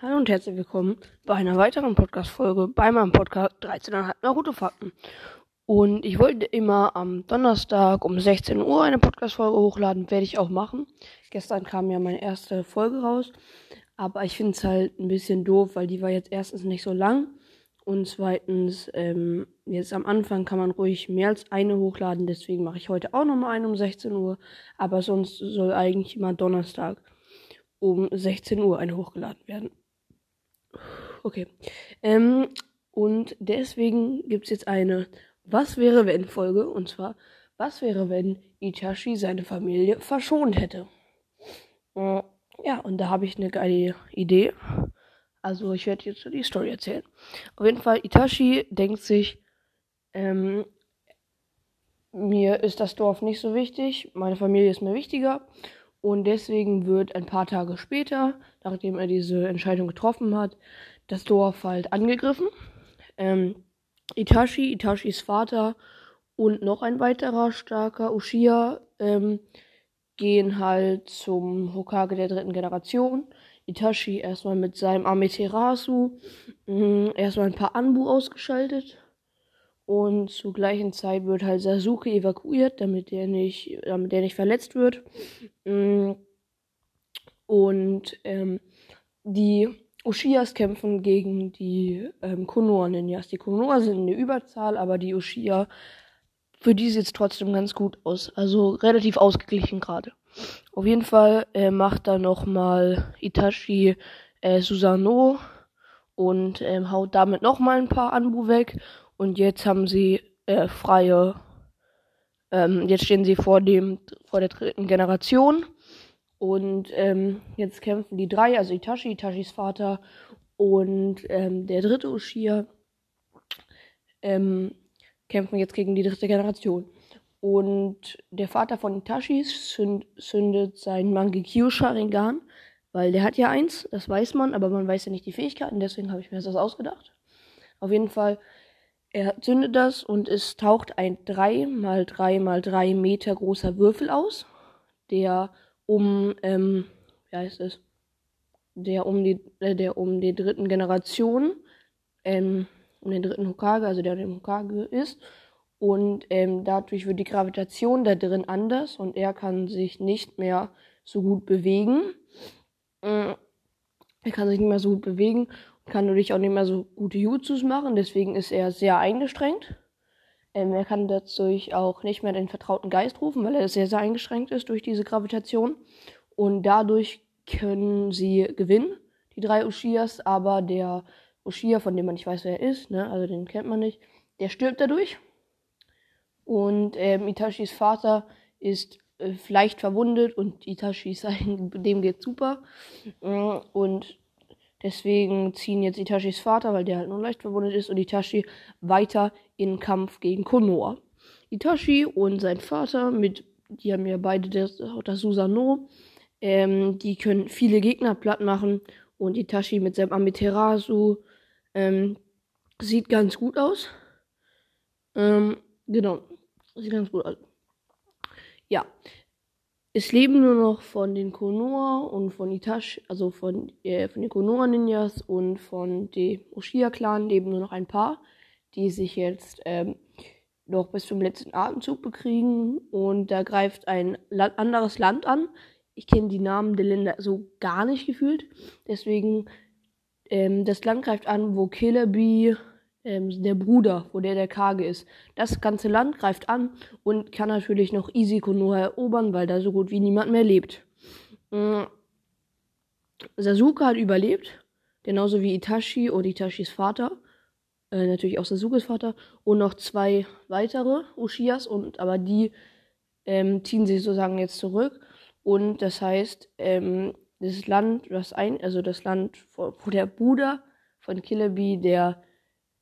Hallo und herzlich willkommen bei einer weiteren Podcast-Folge bei meinem Podcast 13,5 Naruto-Fakten. Und ich wollte immer am Donnerstag um 16 Uhr eine Podcast-Folge hochladen, werde ich auch machen. Gestern kam ja meine erste Folge raus, aber ich finde es halt ein bisschen doof, weil die war jetzt erstens nicht so lang und zweitens, ähm, jetzt am Anfang kann man ruhig mehr als eine hochladen, deswegen mache ich heute auch nochmal eine um 16 Uhr, aber sonst soll eigentlich immer Donnerstag um 16 Uhr eine hochgeladen werden. Okay. Ähm, und deswegen gibt es jetzt eine Was wäre wenn Folge. Und zwar, was wäre, wenn Itachi seine Familie verschont hätte? Äh, ja, und da habe ich eine geile Idee. Also ich werde jetzt die Story erzählen. Auf jeden Fall, Itachi denkt sich, ähm, mir ist das Dorf nicht so wichtig, meine Familie ist mir wichtiger. Und deswegen wird ein paar Tage später, nachdem er diese Entscheidung getroffen hat, das Dorf halt angegriffen. Ähm, Itachi, Itachis Vater und noch ein weiterer starker Uchiha ähm, gehen halt zum Hokage der dritten Generation. Itachi erstmal mit seinem Amaterasu mh, erstmal ein paar Anbu ausgeschaltet. Und zur gleichen Zeit wird halt Sasuke evakuiert, damit der nicht, damit der nicht verletzt wird. Und ähm, die Ushiyas kämpfen gegen die ähm, Konoha-Ninjas. Die Konoha sind in der Überzahl, aber die Uchiha, für die sieht es trotzdem ganz gut aus. Also relativ ausgeglichen gerade. Auf jeden Fall äh, macht da nochmal Itachi äh, Susano und ähm, haut damit nochmal ein paar Anbu weg. Und jetzt haben sie äh, freie. Ähm, jetzt stehen sie vor dem vor der dritten Generation. Und ähm, jetzt kämpfen die drei, also Itachi, Itachis Vater und ähm, der dritte Ushia, ähm, kämpfen jetzt gegen die dritte Generation. Und der Vater von Itachi zünd, zündet sein Mangekyo Sharingan, weil der hat ja eins, das weiß man, aber man weiß ja nicht die Fähigkeiten, deswegen habe ich mir das ausgedacht. Auf jeden Fall, er zündet das und es taucht ein 3 mal 3 mal 3 Meter großer Würfel aus, der um, ähm, wie heißt es, der um die, äh, der um die dritten Generation, ähm, um den dritten Hokage, also der dem Hokage ist. Und ähm, dadurch wird die Gravitation da drin anders und er kann sich nicht mehr so gut bewegen. Äh, er kann sich nicht mehr so gut bewegen kann natürlich auch nicht mehr so gute Jutsus machen. Deswegen ist er sehr eingeschränkt. Ähm, er kann dadurch auch nicht mehr den vertrauten Geist rufen, weil er sehr, sehr eingeschränkt ist durch diese Gravitation. Und dadurch können sie gewinnen, die drei Ushias, aber der Ushia, von dem man nicht weiß, wer er ist, ne, also den kennt man nicht, der stirbt dadurch. Und ähm, Itachis Vater ist äh, leicht verwundet und Itachi sein, dem geht super. Mm, und Deswegen ziehen jetzt Itachis Vater, weil der halt nur leicht verwundet ist, und Itachi weiter in Kampf gegen Konoha. Itachi und sein Vater, mit, die haben ja beide das, das Susano, ähm, die können viele Gegner platt machen. Und Itachi mit seinem Amaterasu ähm, sieht ganz gut aus. Ähm, genau, sieht ganz gut aus. Ja, es leben nur noch von den Konoha und von Itachi, also von, äh, von den Konoha-Ninjas und von dem Uchiha-Clan leben nur noch ein paar, die sich jetzt ähm, noch bis zum letzten Atemzug bekriegen. Und da greift ein Land, anderes Land an. Ich kenne die Namen der Länder so gar nicht gefühlt. Deswegen, ähm, das Land greift an, wo Killer Bee ähm, der Bruder, wo der der Kage ist. Das ganze Land greift an und kann natürlich noch easy Konoha erobern, weil da so gut wie niemand mehr lebt. Ähm, Sasuke hat überlebt, genauso wie Itachi und Itachis Vater. Äh, natürlich auch Sasukes Vater und noch zwei weitere Uchias und aber die ähm, ziehen sich sozusagen jetzt zurück und das heißt ähm, das Land was ein also das Land wo der Bruder von Killebi der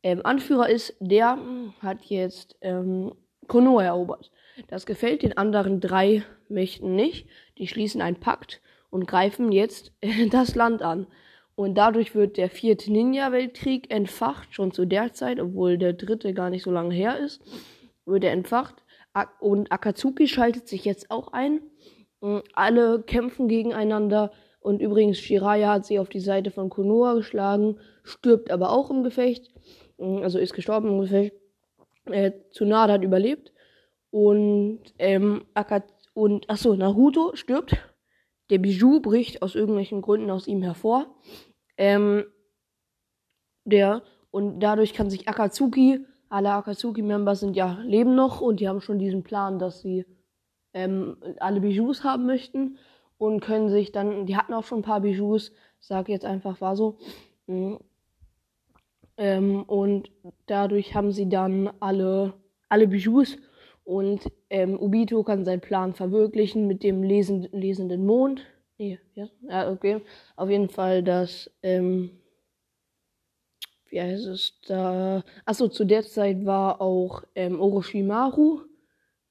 ähm, Anführer ist, der hat jetzt ähm, Konoha erobert. Das gefällt den anderen drei Mächten nicht. Die schließen einen Pakt und greifen jetzt äh, das Land an. Und dadurch wird der vierte Ninja-Weltkrieg entfacht, schon zu der Zeit, obwohl der dritte gar nicht so lange her ist, wird er entfacht. Und Akatsuki schaltet sich jetzt auch ein. Alle kämpfen gegeneinander Und übrigens, Shiraya hat sie auf die Seite von Konoha geschlagen, stirbt aber auch im Gefecht. Mm, also ist gestorben Gefecht. Äh, Tsunade hat überlebt. Und, ähm, Akat und, achso, Naruto stirbt. Der Bijou bricht aus irgendwelchen Gründen aus ihm hervor. Ähm, der, und dadurch kann sich Akatsuki, alle Akatsuki-Member sind ja, leben noch und die haben schon diesen Plan, dass sie ähm, alle Bijous haben möchten und können sich dann, die hatten auch schon ein paar Bijous, sag jetzt einfach, war so. Ähm, und dadurch haben sie dann alle, alle Bijous und ähm, Ubito kann seinen Plan verwirklichen mit dem lesen, lesenden Mond. Nee, ja, ja, okay. Auf jeden Fall, dass, ähm, wie heißt es da? Achso, zu der Zeit war auch ähm, Orochimaru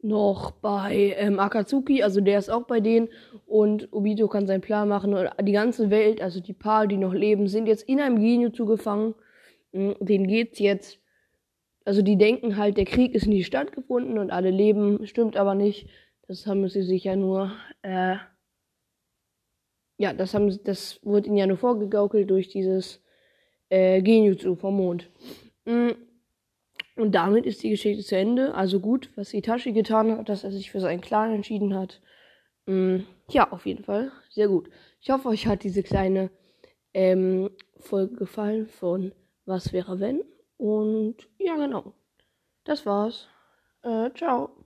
noch bei ähm, Akatsuki, also der ist auch bei denen und Obito kann seinen Plan machen und die ganze Welt, also die paar, die noch leben, sind jetzt in einem Genjutsu gefangen. Hm, denen geht's jetzt, also die denken halt, der Krieg ist nie stattgefunden und alle leben, stimmt aber nicht. Das haben sie sich ja nur, äh, ja, das haben, das wurde ihnen ja nur vorgegaukelt durch dieses äh, Genjutsu vom Mond. Mhm. Und damit ist die Geschichte zu Ende. Also gut, was Itachi getan hat, dass er sich für seinen Clan entschieden hat. Mm, ja, auf jeden Fall. Sehr gut. Ich hoffe, euch hat diese kleine ähm, Folge gefallen von Was wäre wenn? Und ja, genau. Das war's. Äh, ciao.